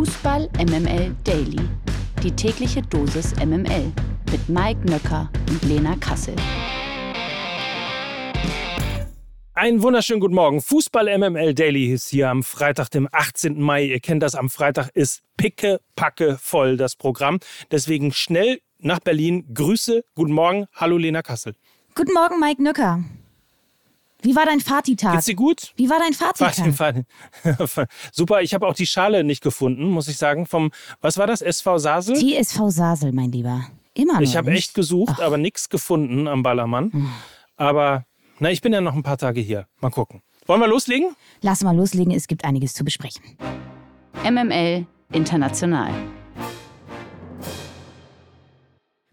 Fußball MML Daily. Die tägliche Dosis MML mit Mike Nöcker und Lena Kassel. Einen wunderschönen guten Morgen. Fußball MML Daily ist hier am Freitag, dem 18. Mai. Ihr kennt das, am Freitag ist picke, packe voll das Programm. Deswegen schnell nach Berlin. Grüße, guten Morgen. Hallo Lena Kassel. Guten Morgen, Mike Nöcker. Wie war dein Fatitag? Geht's dir gut? Wie war dein Fatitag? Super, ich habe auch die Schale nicht gefunden, muss ich sagen. Vom, was war das? SV Sasel? TSV Sasel, mein Lieber. Immer noch. Ich habe echt gesucht, Ach. aber nichts gefunden am Ballermann. Hm. Aber na, ich bin ja noch ein paar Tage hier. Mal gucken. Wollen wir loslegen? Lass mal loslegen, es gibt einiges zu besprechen. MML International.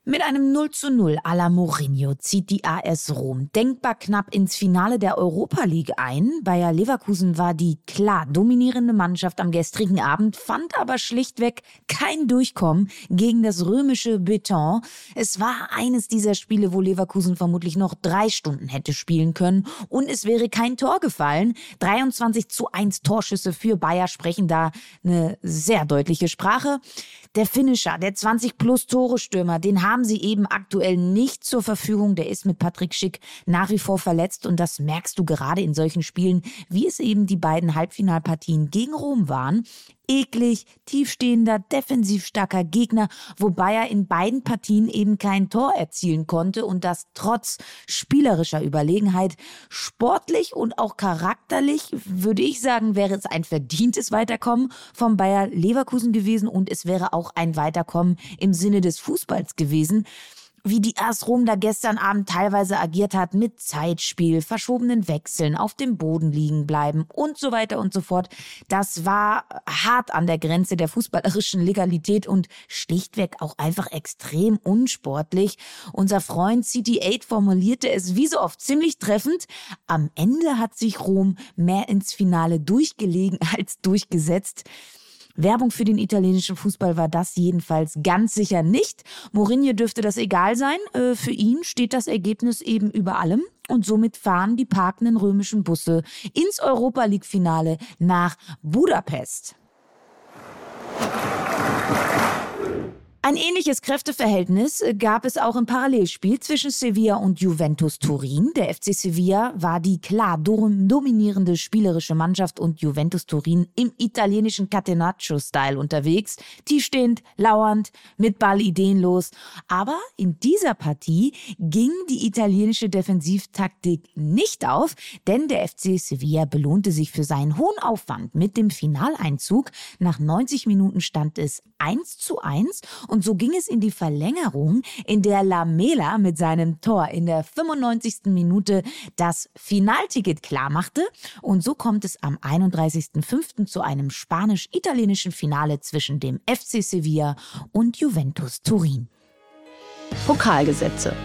Mit einem 0 zu 0 à la Mourinho zieht die AS Rom denkbar knapp ins Finale der Europa League ein. Bayer Leverkusen war die klar dominierende Mannschaft am gestrigen Abend, fand aber schlichtweg kein Durchkommen gegen das römische Beton. Es war eines dieser Spiele, wo Leverkusen vermutlich noch drei Stunden hätte spielen können und es wäre kein Tor gefallen. 23 zu 1 Torschüsse für Bayer sprechen da eine sehr deutliche Sprache. Der Finisher, der 20 plus Tore Stürmer, den haben sie eben aktuell nicht zur Verfügung. Der ist mit Patrick Schick nach wie vor verletzt und das merkst du gerade in solchen Spielen, wie es eben die beiden Halbfinalpartien gegen Rom waren eklig, tiefstehender, defensiv starker Gegner, wobei er in beiden Partien eben kein Tor erzielen konnte und das trotz spielerischer Überlegenheit. Sportlich und auch charakterlich würde ich sagen, wäre es ein verdientes Weiterkommen vom Bayer Leverkusen gewesen und es wäre auch ein Weiterkommen im Sinne des Fußballs gewesen wie die AS Rom da gestern Abend teilweise agiert hat mit Zeitspiel, verschobenen Wechseln, auf dem Boden liegen bleiben und so weiter und so fort. Das war hart an der Grenze der fußballerischen Legalität und schlichtweg auch einfach extrem unsportlich. Unser Freund CT8 formulierte es wie so oft ziemlich treffend. Am Ende hat sich Rom mehr ins Finale durchgelegen als durchgesetzt. Werbung für den italienischen Fußball war das jedenfalls ganz sicher nicht. Mourinho dürfte das egal sein. Äh, für ihn steht das Ergebnis eben über allem. Und somit fahren die parkenden römischen Busse ins Europa League-Finale nach Budapest. Ein ähnliches Kräfteverhältnis äh, gab es auch im Parallelspiel zwischen Sevilla und Juventus Turin. Der FC Sevilla war die klar dominierende spielerische Mannschaft und Juventus Turin im italienischen Catenaccio-Style unterwegs. Tiefstehend, lauernd, mit Ball ideenlos. Aber in dieser Partie ging die italienische Defensivtaktik nicht auf, denn der FC Sevilla belohnte sich für seinen hohen Aufwand mit dem Finaleinzug. Nach 90 Minuten stand es 1 zu 1 und so ging es in die Verlängerung, in der Lamela mit seinem Tor in der 95. Minute das Finalticket klarmachte. Und so kommt es am 31.05. zu einem spanisch-italienischen Finale zwischen dem FC Sevilla und Juventus Turin. Pokalgesetze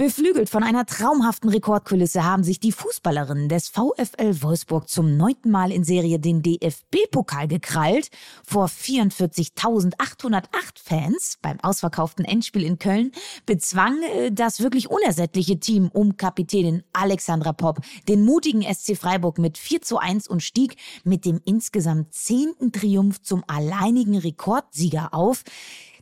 Beflügelt von einer traumhaften Rekordkulisse haben sich die Fußballerinnen des VfL Wolfsburg zum neunten Mal in Serie den DFB-Pokal gekrallt. Vor 44.808 Fans beim ausverkauften Endspiel in Köln bezwang äh, das wirklich unersättliche Team um Kapitänin Alexandra Popp den mutigen SC Freiburg mit 4 zu 1 und stieg mit dem insgesamt zehnten Triumph zum alleinigen Rekordsieger auf.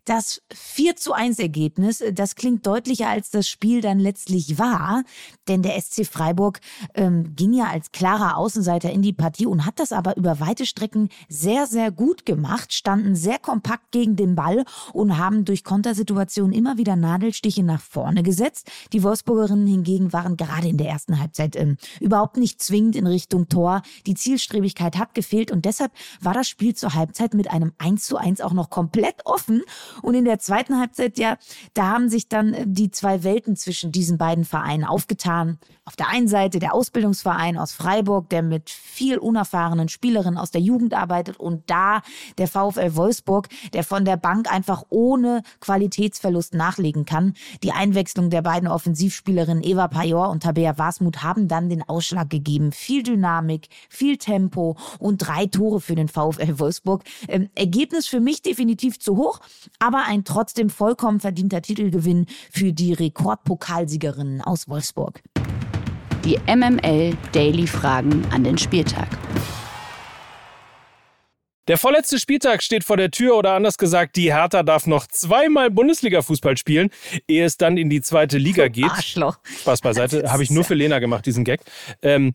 Das 4 zu 1 Ergebnis, äh, das klingt deutlicher als das Spiel dann letztlich war, denn der SC Freiburg ähm, ging ja als klarer Außenseiter in die Partie und hat das aber über weite Strecken sehr, sehr gut gemacht, standen sehr kompakt gegen den Ball und haben durch Kontersituationen immer wieder Nadelstiche nach vorne gesetzt. Die Wolfsburgerinnen hingegen waren gerade in der ersten Halbzeit ähm, überhaupt nicht zwingend in Richtung Tor. Die Zielstrebigkeit hat gefehlt und deshalb war das Spiel zur Halbzeit mit einem 1 zu 1 auch noch komplett offen und in der zweiten Halbzeit, ja, da haben sich dann äh, die zwei Welten zwischen diesen beiden Vereinen aufgetan. Auf der einen Seite der Ausbildungsverein aus Freiburg, der mit viel unerfahrenen Spielerinnen aus der Jugend arbeitet und da der VfL Wolfsburg, der von der Bank einfach ohne Qualitätsverlust nachlegen kann. Die Einwechslung der beiden Offensivspielerinnen Eva Pajor und Tabea Wasmut haben dann den Ausschlag gegeben. Viel Dynamik, viel Tempo und drei Tore für den VfL Wolfsburg. Ähm, Ergebnis für mich definitiv zu hoch, aber ein trotzdem vollkommen verdienter Titelgewinn für die Rekordpokalsiegerinnen aus Wolfsburg die MML Daily Fragen an den Spieltag. Der vorletzte Spieltag steht vor der Tür oder anders gesagt, die Hertha darf noch zweimal Bundesliga-Fußball spielen, ehe es dann in die zweite Liga geht. Arschloch. Spaß beiseite, habe ich nur für Lena gemacht, diesen Gag. Ähm,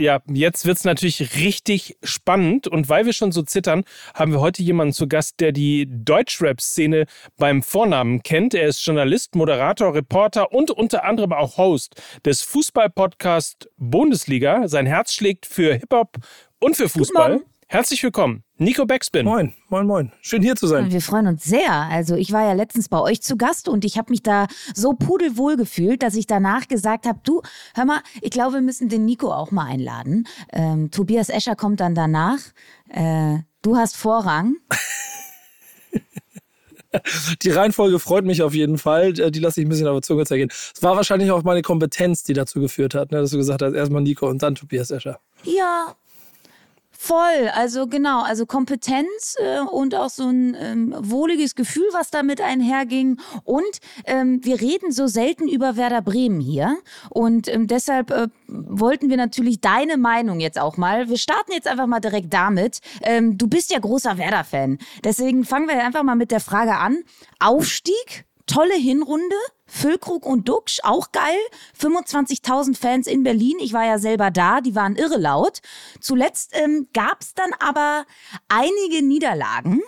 ja, jetzt wird es natürlich richtig spannend. Und weil wir schon so zittern, haben wir heute jemanden zu Gast, der die Deutschrap-Szene beim Vornamen kennt. Er ist Journalist, Moderator, Reporter und unter anderem auch Host des Fußball-Podcasts Bundesliga. Sein Herz schlägt für Hip-Hop und für Fußball. Herzlich willkommen, Nico Backspin. Moin, moin, moin. Schön hier zu sein. Wir freuen uns sehr. Also ich war ja letztens bei euch zu Gast und ich habe mich da so pudelwohl gefühlt, dass ich danach gesagt habe, du, hör mal, ich glaube, wir müssen den Nico auch mal einladen. Ähm, Tobias Escher kommt dann danach. Äh, du hast Vorrang. Die Reihenfolge freut mich auf jeden Fall. Äh, die lasse ich ein bisschen auf der Zunge zergehen. Es war wahrscheinlich auch meine Kompetenz, die dazu geführt hat, ne, dass du gesagt hast, erstmal Nico und dann Tobias Escher. Ja, Voll, also genau, also Kompetenz äh, und auch so ein ähm, wohliges Gefühl, was damit einherging. Und ähm, wir reden so selten über Werder Bremen hier. Und ähm, deshalb äh, wollten wir natürlich deine Meinung jetzt auch mal. Wir starten jetzt einfach mal direkt damit. Ähm, du bist ja großer Werder-Fan. Deswegen fangen wir einfach mal mit der Frage an. Aufstieg, tolle Hinrunde, Füllkrug und Duxch, auch geil. 25.000 Fans in Berlin. Ich war ja selber da, die waren irre laut. Zuletzt ähm, gab es dann aber einige Niederlagen.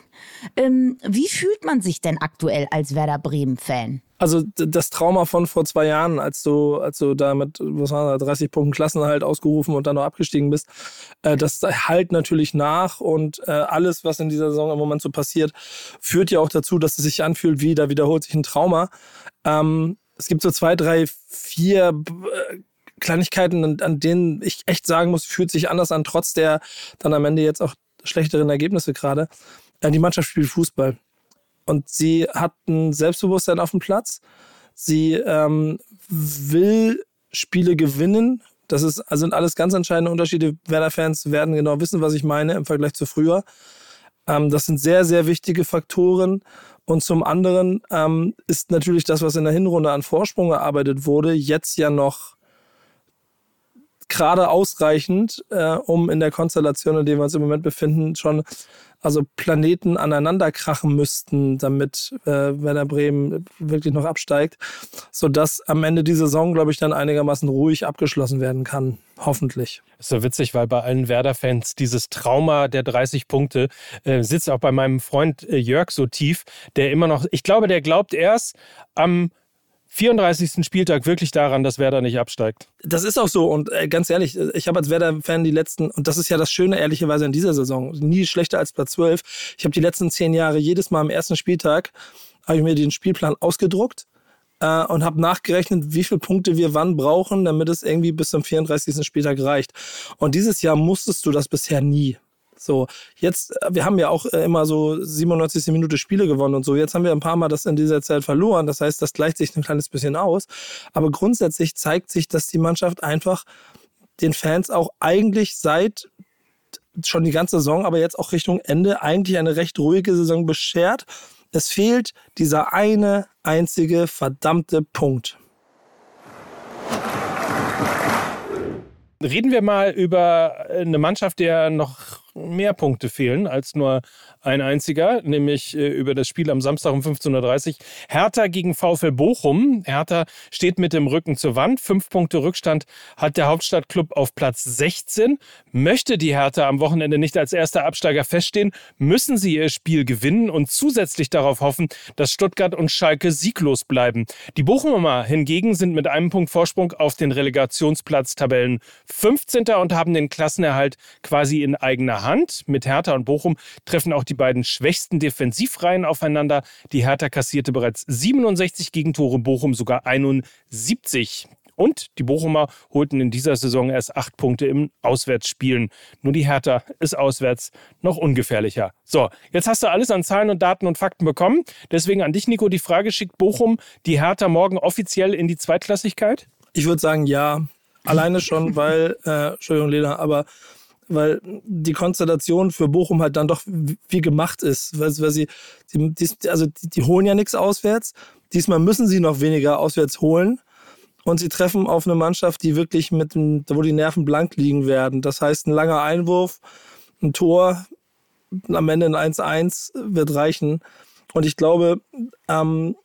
Ähm, wie fühlt man sich denn aktuell als Werder Bremen-Fan? Also das Trauma von vor zwei Jahren, als du, als du da mit was war das, 30 Punkten Klassenhalt ausgerufen und dann noch abgestiegen bist, äh, das halt natürlich nach und äh, alles, was in dieser Saison im Moment so passiert, führt ja auch dazu, dass es sich anfühlt, wie da wiederholt sich ein Trauma. Ähm, es gibt so zwei, drei, vier äh, Kleinigkeiten, an denen ich echt sagen muss, fühlt sich anders an, trotz der dann am Ende jetzt auch schlechteren Ergebnisse gerade. Äh, die Mannschaft spielt Fußball. Und sie hat ein Selbstbewusstsein auf dem Platz. Sie ähm, will Spiele gewinnen. Das ist, also sind alles ganz entscheidende Unterschiede. Werder-Fans werden genau wissen, was ich meine im Vergleich zu früher. Ähm, das sind sehr, sehr wichtige Faktoren. Und zum anderen ähm, ist natürlich das, was in der Hinrunde an Vorsprung erarbeitet wurde, jetzt ja noch gerade ausreichend, äh, um in der Konstellation, in der wir uns im Moment befinden, schon also Planeten aneinander krachen müssten, damit äh, Werder Bremen wirklich noch absteigt, sodass am Ende die Saison, glaube ich, dann einigermaßen ruhig abgeschlossen werden kann. Hoffentlich. ist so witzig, weil bei allen Werder-Fans dieses Trauma der 30 Punkte äh, sitzt auch bei meinem Freund äh, Jörg so tief, der immer noch, ich glaube, der glaubt erst am 34. Spieltag wirklich daran, dass Werder nicht absteigt. Das ist auch so und äh, ganz ehrlich, ich habe als Werder-Fan die letzten, und das ist ja das Schöne ehrlicherweise in dieser Saison, nie schlechter als Platz 12. Ich habe die letzten zehn Jahre jedes Mal am ersten Spieltag, habe ich mir den Spielplan ausgedruckt äh, und habe nachgerechnet, wie viele Punkte wir wann brauchen, damit es irgendwie bis zum 34. Spieltag reicht. Und dieses Jahr musstest du das bisher nie. So, jetzt, äh, wir haben ja auch äh, immer so 97. Minute Spiele gewonnen und so. Jetzt haben wir ein paar Mal das in dieser Zeit verloren. Das heißt, das gleicht sich ein kleines bisschen aus. Aber grundsätzlich zeigt sich, dass die Mannschaft einfach den Fans auch eigentlich seit schon die ganze Saison, aber jetzt auch Richtung Ende eigentlich eine recht ruhige Saison beschert. Es fehlt dieser eine einzige verdammte Punkt. Reden wir mal über eine Mannschaft, der noch mehr Punkte fehlen als nur ein einziger, nämlich äh, über das Spiel am Samstag um 15.30 Uhr. Hertha gegen VfL Bochum. Hertha steht mit dem Rücken zur Wand. Fünf Punkte Rückstand hat der Hauptstadtklub auf Platz 16. Möchte die Hertha am Wochenende nicht als erster Absteiger feststehen, müssen sie ihr Spiel gewinnen und zusätzlich darauf hoffen, dass Stuttgart und Schalke sieglos bleiben. Die Bochumer hingegen sind mit einem Punkt Vorsprung auf den Relegationsplatz Tabellen 15. und haben den Klassenerhalt quasi in eigener Hand. Mit Hertha und Bochum treffen auch die beiden schwächsten Defensivreihen aufeinander. Die Hertha kassierte bereits 67 Gegentore, Bochum sogar 71. Und die Bochumer holten in dieser Saison erst acht Punkte im Auswärtsspielen. Nur die Hertha ist auswärts noch ungefährlicher. So, jetzt hast du alles an Zahlen und Daten und Fakten bekommen. Deswegen an dich, Nico, die Frage: Schickt Bochum die Hertha morgen offiziell in die Zweitklassigkeit? Ich würde sagen, ja. Alleine schon, weil, äh, Entschuldigung, Lena, aber weil die Konstellation für Bochum halt dann doch wie gemacht ist. Weil, weil sie, die, also die, die holen ja nichts auswärts. Diesmal müssen sie noch weniger auswärts holen. Und sie treffen auf eine Mannschaft, die wirklich mit wo die Nerven blank liegen werden. Das heißt, ein langer Einwurf, ein Tor, am Ende ein 1-1 wird reichen. Und ich glaube, ähm,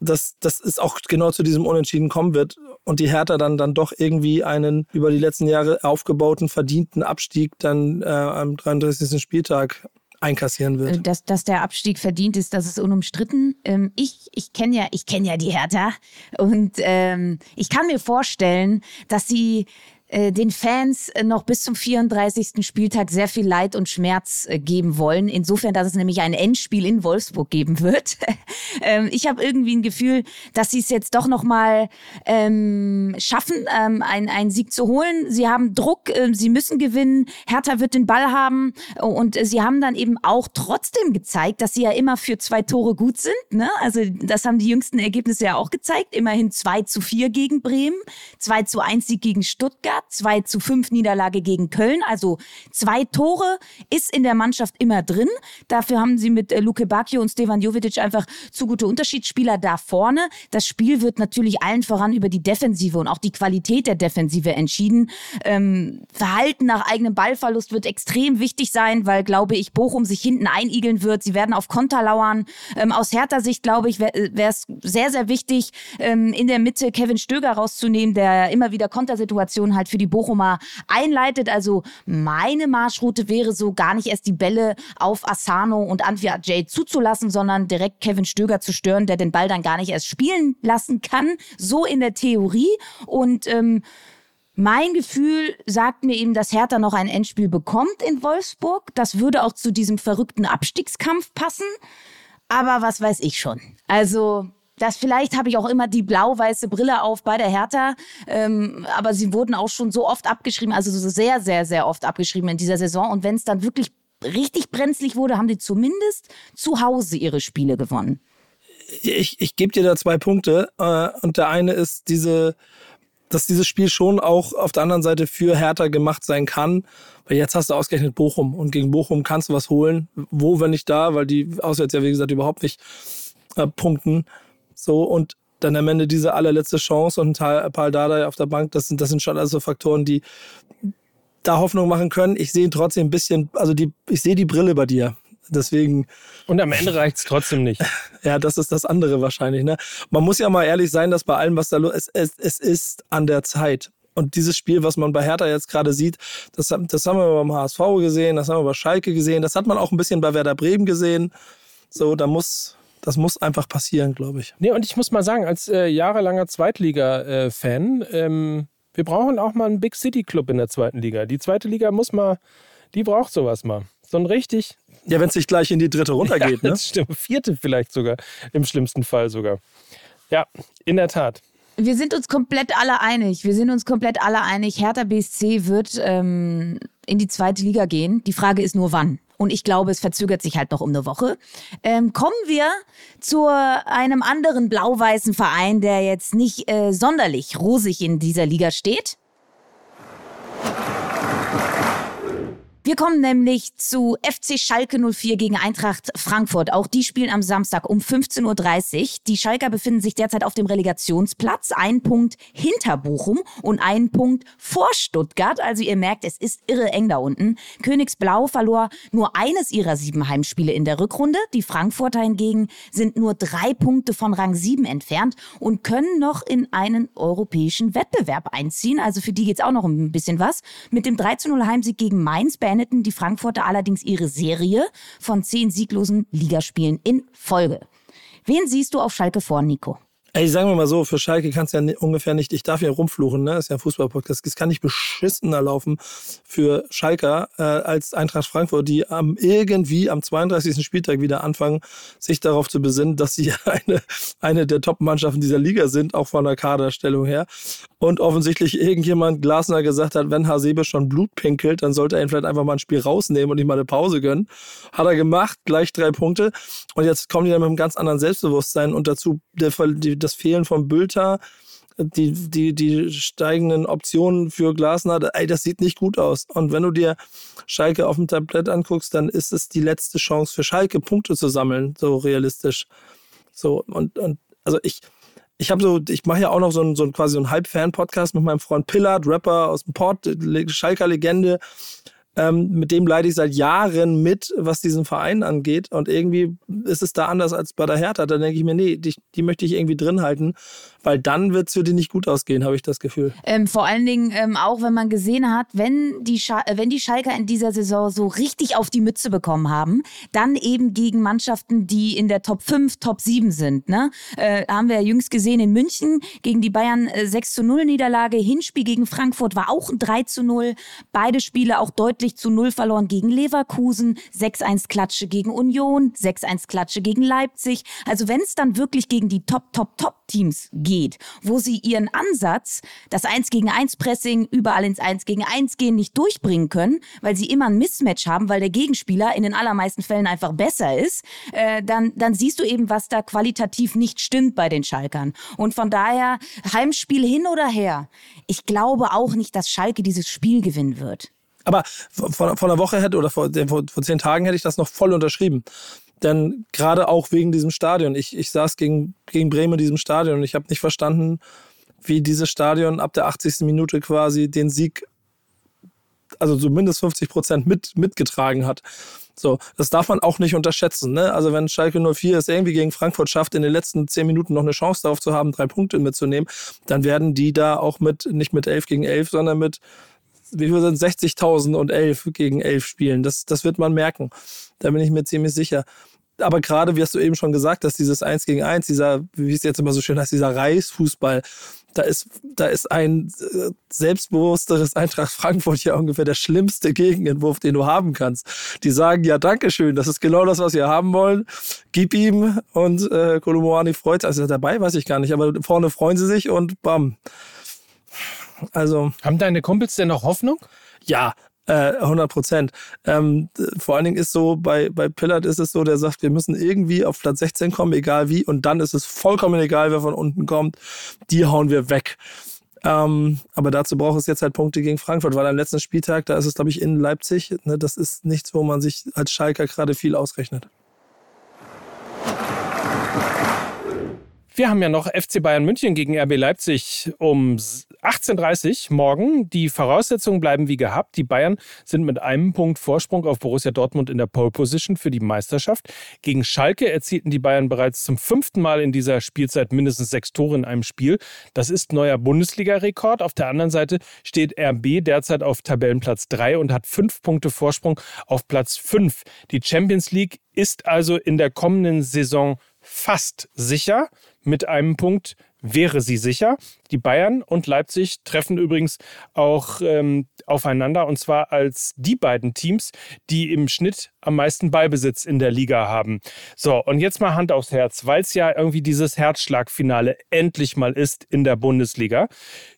dass, dass es auch genau zu diesem Unentschieden kommen wird und die Hertha dann, dann doch irgendwie einen über die letzten Jahre aufgebauten, verdienten Abstieg dann äh, am 33. Spieltag einkassieren wird. Dass, dass der Abstieg verdient ist, das ist unumstritten. Ähm, ich ich kenne ja, kenn ja die Hertha und ähm, ich kann mir vorstellen, dass sie den Fans äh, noch bis zum 34. Spieltag sehr viel Leid und Schmerz äh, geben wollen. Insofern, dass es nämlich ein Endspiel in Wolfsburg geben wird. ähm, ich habe irgendwie ein Gefühl, dass sie es jetzt doch noch mal ähm, schaffen, ähm, einen, einen Sieg zu holen. Sie haben Druck, äh, sie müssen gewinnen. Hertha wird den Ball haben und äh, sie haben dann eben auch trotzdem gezeigt, dass sie ja immer für zwei Tore gut sind. Ne? Also das haben die jüngsten Ergebnisse ja auch gezeigt. Immerhin 2 zu 4 gegen Bremen, 2 zu 1 Sieg gegen Stuttgart. 2 zu 5 Niederlage gegen Köln. Also zwei Tore ist in der Mannschaft immer drin. Dafür haben sie mit äh, Luke Bacchio und Stevan Jovic einfach zu gute Unterschiedsspieler da vorne. Das Spiel wird natürlich allen voran über die Defensive und auch die Qualität der Defensive entschieden. Ähm, Verhalten nach eigenem Ballverlust wird extrem wichtig sein, weil, glaube ich, Bochum sich hinten einigeln wird. Sie werden auf Konter lauern. Ähm, aus härter Sicht, glaube ich, wäre es sehr, sehr wichtig, ähm, in der Mitte Kevin Stöger rauszunehmen, der immer wieder Kontersituationen halt für die Bochumer einleitet. Also meine Marschroute wäre so, gar nicht erst die Bälle auf Asano und Antwi Jay zuzulassen, sondern direkt Kevin Stöger zu stören, der den Ball dann gar nicht erst spielen lassen kann. So in der Theorie. Und ähm, mein Gefühl sagt mir eben, dass Hertha noch ein Endspiel bekommt in Wolfsburg. Das würde auch zu diesem verrückten Abstiegskampf passen. Aber was weiß ich schon. Also das vielleicht habe ich auch immer die blau-weiße Brille auf bei der Hertha, ähm, aber sie wurden auch schon so oft abgeschrieben, also so sehr, sehr, sehr oft abgeschrieben in dieser Saison. Und wenn es dann wirklich richtig brenzlig wurde, haben die zumindest zu Hause ihre Spiele gewonnen. Ich, ich gebe dir da zwei Punkte. Äh, und der eine ist diese, dass dieses Spiel schon auch auf der anderen Seite für Hertha gemacht sein kann. Weil jetzt hast du ausgerechnet Bochum und gegen Bochum kannst du was holen. Wo, wenn nicht da, weil die auswärts ja, wie gesagt, überhaupt nicht äh, punkten. So, und dann am Ende diese allerletzte Chance und ein Paul Dardai auf der Bank, das sind, das sind schon also Faktoren, die da Hoffnung machen können. Ich sehe trotzdem ein bisschen, also die, ich sehe die Brille bei dir. Deswegen. Und am Ende reicht es trotzdem nicht. Ja, das ist das andere wahrscheinlich. Ne? Man muss ja mal ehrlich sein, dass bei allem, was da los ist, es, es ist an der Zeit. Und dieses Spiel, was man bei Hertha jetzt gerade sieht, das, das haben wir beim HSV gesehen, das haben wir bei Schalke gesehen, das hat man auch ein bisschen bei Werder Bremen gesehen. So, da muss, das muss einfach passieren, glaube ich. Nee, und ich muss mal sagen, als äh, jahrelanger Zweitliga-Fan, äh, ähm, wir brauchen auch mal einen Big City Club in der zweiten Liga. Die zweite Liga muss mal, die braucht sowas mal. So ein richtig. Ja, wenn es nicht gleich in die dritte runtergeht, ja, ne? Stimmt. Vierte vielleicht sogar. Im schlimmsten Fall sogar. Ja, in der Tat. Wir sind uns komplett alle einig. Wir sind uns komplett alle einig. Hertha BSC wird ähm, in die zweite Liga gehen. Die Frage ist nur, wann. Und ich glaube, es verzögert sich halt noch um eine Woche. Ähm, kommen wir zu einem anderen blau-weißen Verein, der jetzt nicht äh, sonderlich rosig in dieser Liga steht. Wir kommen nämlich zu FC Schalke 04 gegen Eintracht Frankfurt. Auch die spielen am Samstag um 15.30 Uhr. Die Schalker befinden sich derzeit auf dem Relegationsplatz. Ein Punkt hinter Bochum und ein Punkt vor Stuttgart. Also ihr merkt, es ist irre eng da unten. Königsblau verlor nur eines ihrer sieben Heimspiele in der Rückrunde. Die Frankfurter hingegen sind nur drei Punkte von Rang 7 entfernt und können noch in einen europäischen Wettbewerb einziehen. Also für die geht's auch noch ein bisschen was. Mit dem 3-0 Heimsieg gegen Mainz beendeten die Frankfurter allerdings ihre Serie von zehn sieglosen Ligaspielen in Folge. Wen siehst du auf Schalke vor, Nico? Ey, sagen wir mal so, für Schalke kann es ja ungefähr nicht, ich darf ja rumfluchen, ne? Ist ja ein Fußballpodcast. Es kann nicht beschissener laufen für Schalker äh, als Eintracht Frankfurt, die am irgendwie am 32. Spieltag wieder anfangen, sich darauf zu besinnen, dass sie eine, eine der Top-Mannschaften dieser Liga sind, auch von der Kaderstellung her. Und offensichtlich irgendjemand Glasner gesagt hat, wenn Hasebe schon Blut pinkelt, dann sollte er ihn vielleicht einfach mal ein Spiel rausnehmen und ihm mal eine Pause gönnen. Hat er gemacht, gleich drei Punkte. Und jetzt kommen die dann mit einem ganz anderen Selbstbewusstsein und dazu der, das Fehlen von Bülter, die, die, die steigenden Optionen für Glasner, ey, das sieht nicht gut aus. Und wenn du dir Schalke auf dem Tablett anguckst, dann ist es die letzte Chance für Schalke, Punkte zu sammeln, so realistisch. So, und, und also ich, ich habe so, ich mache ja auch noch so einen, so einen quasi so einen Halb-Fan-Podcast mit meinem Freund Pillard, Rapper aus dem Port, Schalker Legende. Ähm, mit dem leide ich seit Jahren mit, was diesen Verein angeht. Und irgendwie ist es da anders als bei der Hertha. Da denke ich mir, nee, die, die möchte ich irgendwie drin halten, weil dann wird es für die nicht gut ausgehen, habe ich das Gefühl. Ähm, vor allen Dingen ähm, auch, wenn man gesehen hat, wenn die, Schal wenn die Schalker in dieser Saison so richtig auf die Mütze bekommen haben, dann eben gegen Mannschaften, die in der Top 5, Top 7 sind. Ne? Äh, haben wir ja jüngst gesehen in München gegen die Bayern äh, 6 zu 0 Niederlage. Hinspiel gegen Frankfurt war auch ein 3 zu 0. Beide Spiele auch deutlich deutlich zu Null verloren gegen Leverkusen, 6-1 Klatsche gegen Union, 6-1 Klatsche gegen Leipzig. Also wenn es dann wirklich gegen die Top, Top, Top-Teams geht, wo sie ihren Ansatz, das 1 gegen 1 Pressing, überall ins 1 gegen 1 gehen, nicht durchbringen können, weil sie immer ein Mismatch haben, weil der Gegenspieler in den allermeisten Fällen einfach besser ist, äh, dann, dann siehst du eben, was da qualitativ nicht stimmt bei den Schalkern. Und von daher, Heimspiel hin oder her, ich glaube auch nicht, dass Schalke dieses Spiel gewinnen wird. Aber vor, vor einer Woche hätte oder vor, vor, vor zehn Tagen hätte ich das noch voll unterschrieben. Denn gerade auch wegen diesem Stadion. Ich, ich saß gegen, gegen Bremen in diesem Stadion und ich habe nicht verstanden, wie dieses Stadion ab der 80. Minute quasi den Sieg, also zumindest 50 Prozent mit, mitgetragen hat. So, das darf man auch nicht unterschätzen. Ne? Also wenn Schalke 04 es irgendwie gegen Frankfurt schafft, in den letzten zehn Minuten noch eine Chance darauf zu haben, drei Punkte mitzunehmen, dann werden die da auch mit, nicht mit 11 gegen 11, sondern mit wie viel sind 60.000 und 11 gegen 11 spielen. Das, das wird man merken. Da bin ich mir ziemlich sicher. Aber gerade, wie hast du eben schon gesagt, dass dieses 1 gegen 1, dieser, wie es jetzt immer so schön heißt, dieser Reichsfußball, da ist, da ist ein äh, selbstbewussteres Eintracht Frankfurt ja ungefähr der schlimmste Gegenentwurf, den du haben kannst. Die sagen, ja, Dankeschön, das ist genau das, was wir haben wollen. Gib ihm und äh, Kolomoani freut sich. Also dabei weiß ich gar nicht, aber vorne freuen sie sich und bam. Also, Haben deine Kumpels denn noch Hoffnung? Ja, 100 äh, Prozent. Ähm, vor allen Dingen ist so, bei, bei Pillard ist es so, der sagt, wir müssen irgendwie auf Platz 16 kommen, egal wie. Und dann ist es vollkommen egal, wer von unten kommt. Die hauen wir weg. Ähm, aber dazu braucht es jetzt halt Punkte gegen Frankfurt, weil am letzten Spieltag, da ist es, glaube ich, in Leipzig. Ne, das ist nichts, wo man sich als Schalker gerade viel ausrechnet. Wir haben ja noch FC Bayern München gegen RB Leipzig um 18.30 Uhr morgen. Die Voraussetzungen bleiben wie gehabt. Die Bayern sind mit einem Punkt Vorsprung auf Borussia Dortmund in der Pole Position für die Meisterschaft. Gegen Schalke erzielten die Bayern bereits zum fünften Mal in dieser Spielzeit mindestens sechs Tore in einem Spiel. Das ist neuer Bundesliga-Rekord. Auf der anderen Seite steht RB derzeit auf Tabellenplatz 3 und hat fünf Punkte Vorsprung auf Platz 5. Die Champions League ist also in der kommenden Saison fast sicher. Mit einem Punkt wäre sie sicher. Die Bayern und Leipzig treffen übrigens auch ähm, aufeinander und zwar als die beiden Teams, die im Schnitt am meisten Ballbesitz in der Liga haben. So, und jetzt mal Hand aufs Herz, weil es ja irgendwie dieses Herzschlagfinale endlich mal ist in der Bundesliga.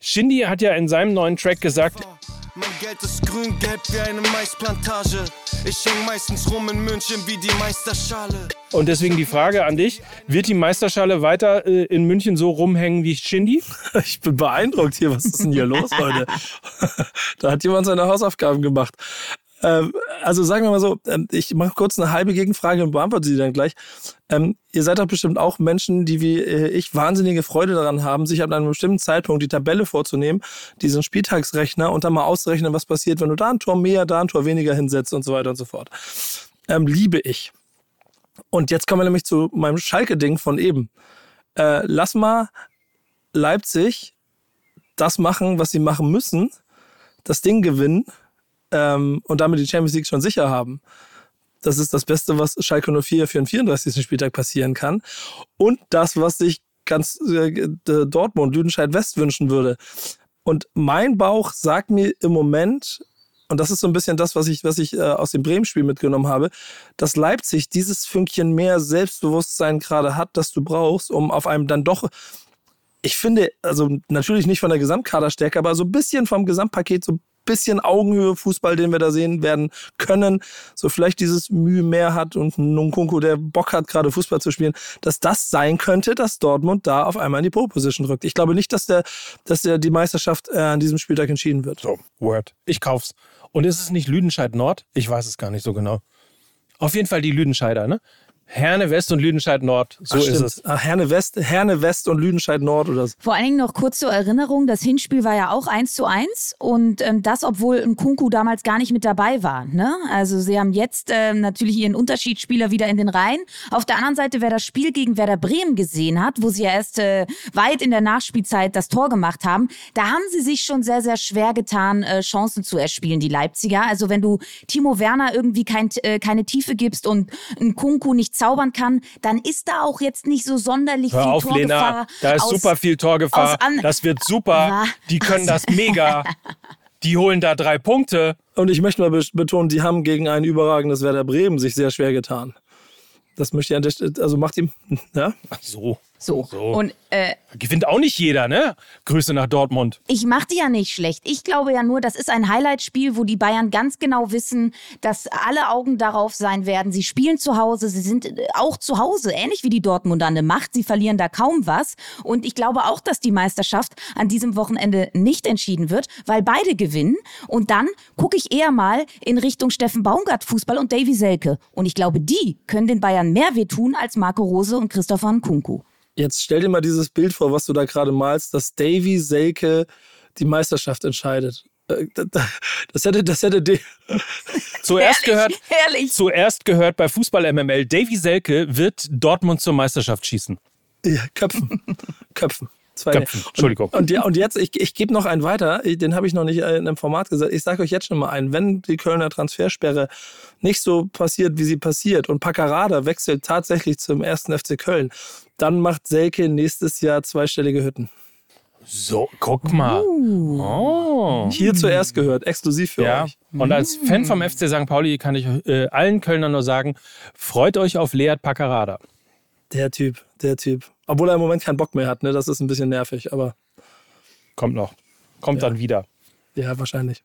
Shindy hat ja in seinem neuen Track gesagt, mein Geld ist grün-gelb wie eine Maisplantage. Ich häng meistens rum in München wie die Meisterschale. Und deswegen die Frage an dich: Wird die Meisterschale weiter äh, in München so rumhängen wie Shindy? Ich bin beeindruckt hier. Was ist denn hier los heute? da hat jemand seine Hausaufgaben gemacht. Ähm, also sagen wir mal so, ähm, ich mache kurz eine halbe Gegenfrage und beantworte sie dann gleich. Ähm, ihr seid doch bestimmt auch Menschen, die wie äh, ich wahnsinnige Freude daran haben, sich ab einem bestimmten Zeitpunkt die Tabelle vorzunehmen, diesen Spieltagsrechner und dann mal auszurechnen, was passiert, wenn du da ein Tor mehr, da ein Tor weniger hinsetzt und so weiter und so fort. Ähm, liebe ich. Und jetzt kommen wir nämlich zu meinem Schalke-Ding von eben. Äh, lass mal Leipzig das machen, was sie machen müssen, das Ding gewinnen ähm, und damit die Champions League schon sicher haben. Das ist das Beste, was Schalke 04 für den 34. Spieltag passieren kann. Und das, was sich ganz äh, Dortmund, Lüdenscheid West wünschen würde. Und mein Bauch sagt mir im Moment, und das ist so ein bisschen das, was ich, was ich äh, aus dem Bremen-Spiel mitgenommen habe, dass Leipzig dieses Fünkchen mehr Selbstbewusstsein gerade hat, das du brauchst, um auf einem dann doch ich finde, also natürlich nicht von der Gesamtkaderstärke, aber so ein bisschen vom Gesamtpaket so bisschen Augenhöhe Fußball, den wir da sehen werden können, so vielleicht dieses Mühe mehr hat und Nkunku, der Bock hat, gerade Fußball zu spielen, dass das sein könnte, dass Dortmund da auf einmal in die Pole-Position rückt. Ich glaube nicht, dass der, dass der die Meisterschaft äh, an diesem Spieltag entschieden wird. So, Word. Ich kauf's. Und ist es nicht Lüdenscheid Nord? Ich weiß es gar nicht so genau. Auf jeden Fall die Lüdenscheider, ne? Herne West und Lüdenscheid Nord. So Ach, ist es. Ach, Herne West, Herne West und Lüdenscheid Nord oder so. Vor allen Dingen noch kurz zur Erinnerung, das Hinspiel war ja auch 1 zu 1 und ähm, das, obwohl ein Kunku damals gar nicht mit dabei war. Ne? Also sie haben jetzt ähm, natürlich ihren Unterschiedsspieler wieder in den Reihen. Auf der anderen Seite, wer das Spiel gegen Werder Bremen gesehen hat, wo sie ja erst äh, weit in der Nachspielzeit das Tor gemacht haben, da haben sie sich schon sehr, sehr schwer getan, äh, Chancen zu erspielen, die Leipziger. Also wenn du Timo Werner irgendwie kein, äh, keine Tiefe gibst und ein Kunku nicht zaubern kann, dann ist da auch jetzt nicht so sonderlich Hör viel auf, Torgefahr. Lena. Da ist aus- super viel Torgefahr. Das wird super. Die können das mega. Die holen da drei Punkte. Und ich möchte mal be- betonen, die haben gegen ein überragendes Werder Bremen sich sehr schwer getan. Das möchte ich an der Stelle, also macht ihm, ja? Ach so. So. So. Und äh, Gewinnt auch nicht jeder, ne? Grüße nach Dortmund. ich mache die ja nicht schlecht. Ich glaube ja nur, das ist ein Highlight-Spiel, wo die Bayern ganz genau wissen, dass alle Augen darauf sein werden. Sie spielen zu Hause, sie sind äh, auch zu Hause, ähnlich wie die Dortmunder eine Macht. Sie verlieren da kaum was. Und ich glaube auch, dass die Meisterschaft an diesem Wochenende nicht entschieden wird, weil beide gewinnen. Und dann gucke ich eher mal in Richtung Steffen Baumgart Fußball und Davy Selke. Und ich glaube, die können den Bayern mehr wehtun als Marco Rose und Christopher Nkunku. Jetzt stell dir mal dieses Bild vor, was du da gerade malst, dass Davy Selke die Meisterschaft entscheidet. Äh, da- da- Das hätte, das hätte die, Zuerst gehört, Herrlich. zuerst gehört bei Fußball MML, Davy Selke wird Dortmund zur Meisterschaft schießen. ja, Köpfen. Köpfen. Zwei. Köpfen, Entschuldigung. Und, ja, und jetzt, ich, ich gebe noch einen weiter, den habe ich noch nicht in einem Format gesagt. Ich sage euch jetzt schon mal einen, wenn die Kölner Transfersperre nicht so passiert, wie sie passiert und Paccarada wechselt tatsächlich zum ersten FC Köln, dann macht Selke nächstes Jahr zweistellige Hütten. So, guck mal. Oh. Hier zuerst gehört, exklusiv für Ja, euch. und als Fan vom FC St. Pauli kann ich äh, allen Kölnern nur sagen, freut euch auf Lead Paccarada. Der Typ, der Typ. Obwohl er im Moment keinen Bock mehr hat, ne? Das ist ein bisschen nervig, aber Kommt noch. Kommt dann wieder. ja, wahrscheinlich.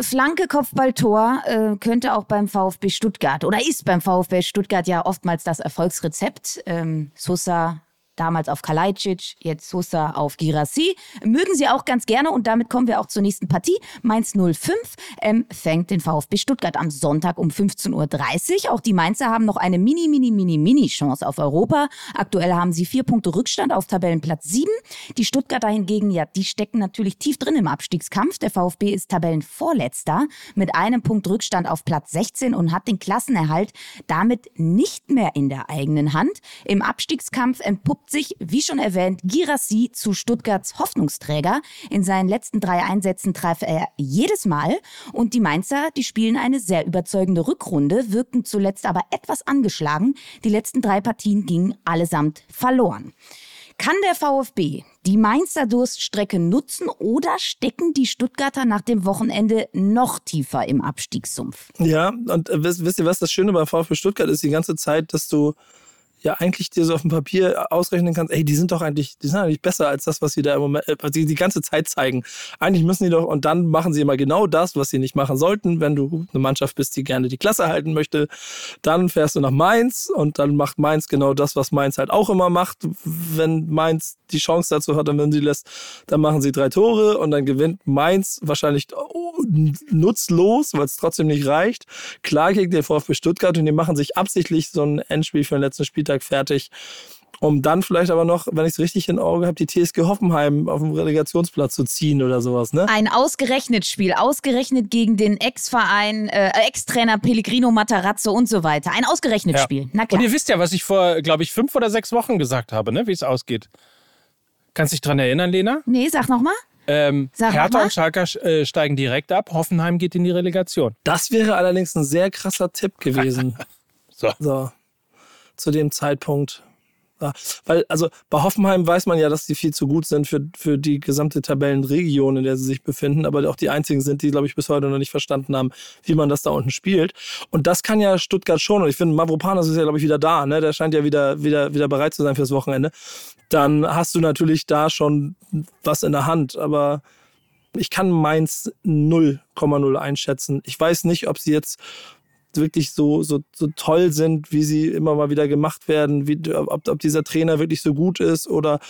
Flanke, Kopfballtor äh, könnte auch beim VfB Stuttgart oder ist beim VfB Stuttgart ja oftmals das Erfolgsrezept. Ähm, Sosa damals auf Kalajdzic, jetzt Sosa auf Girassi. Mögen sie auch ganz gerne und damit kommen wir auch zur nächsten Partie. Mainz 05 empfängt den VfB Stuttgart am Sonntag um 15.30 Uhr. Auch die Mainzer haben noch eine mini, mini, mini, mini Chance auf Europa. Aktuell haben sie vier Punkte Rückstand auf Tabellenplatz 7. Die Stuttgarter hingegen, ja, die stecken natürlich tief drin im Abstiegskampf. Der VfB ist Tabellenvorletzter mit einem Punkt Rückstand auf Platz 16 und hat den Klassenerhalt damit nicht mehr in der eigenen Hand. Im Abstiegskampf entpuppt sich, wie schon erwähnt, Girassi zu Stuttgarts Hoffnungsträger. In seinen letzten drei Einsätzen traf er jedes Mal und die Mainzer, die spielen eine sehr überzeugende Rückrunde, wirkten zuletzt aber etwas angeschlagen. Die letzten drei Partien gingen allesamt verloren. Kann der VfB die Mainzer Durststrecke nutzen oder stecken die Stuttgarter nach dem Wochenende noch tiefer im Abstiegssumpf? Ja, und äh, wisst, wisst ihr, was das Schöne beim VfB Stuttgart ist? Die ganze Zeit, dass du ja eigentlich dir so auf dem Papier ausrechnen kannst, ey, die sind doch eigentlich, die sind eigentlich besser als das, was sie da im Moment, äh, was sie die ganze Zeit zeigen. Eigentlich müssen die doch, und dann machen sie immer genau das, was sie nicht machen sollten. Wenn du eine Mannschaft bist, die gerne die Klasse halten möchte, dann fährst du nach Mainz und dann macht Mainz genau das, was Mainz halt auch immer macht. Wenn Mainz die Chance dazu hat und wenn sie lässt, dann machen sie drei Tore und dann gewinnt Mainz wahrscheinlich oh, nutzlos, weil es trotzdem nicht reicht. Klar gegen den VfB Stuttgart und die machen sich absichtlich so ein Endspiel für den letzten Spieltag fertig, um dann vielleicht aber noch, wenn ich es richtig in Auge habe, die TSG Hoffenheim auf dem Relegationsplatz zu ziehen oder sowas, ne? Ein ausgerechnet Spiel, ausgerechnet gegen den Ex-Verein, äh, Ex-Trainer Pellegrino Matarazzo und so weiter. Ein ausgerechnet Ja. Spiel. Na Und klar. ihr wisst ja, was ich vor, glaube ich, fünf oder sechs Wochen gesagt habe, ne? wie es ausgeht. Kannst dich dran erinnern, Lena? Nee, sag nochmal. Ähm, Sag Hertha mal. und Schalke äh, steigen direkt ab. Hoffenheim geht in die Relegation. Das wäre allerdings ein sehr krasser Tipp gewesen. So. So, zu dem Zeitpunkt. Ja, weil, also bei Hoffenheim weiß man ja, dass die viel zu gut sind für, für die gesamte Tabellenregion, in der sie sich befinden, aber auch die einzigen sind, die, glaube ich, bis heute noch nicht verstanden haben, wie man das da unten spielt. Und das kann ja Stuttgart schon. Und ich finde, Mavropanos ist ja, glaube ich, wieder da. Ne? Der scheint ja wieder, wieder, wieder bereit zu sein fürs Wochenende. Dann hast du natürlich da schon was in der Hand. Aber ich kann Mainz 0,0 einschätzen. Ich weiß nicht, ob sie jetzt wirklich so, so, so toll sind, wie sie immer mal wieder gemacht werden, wie, ob, ob dieser Trainer wirklich so gut ist oder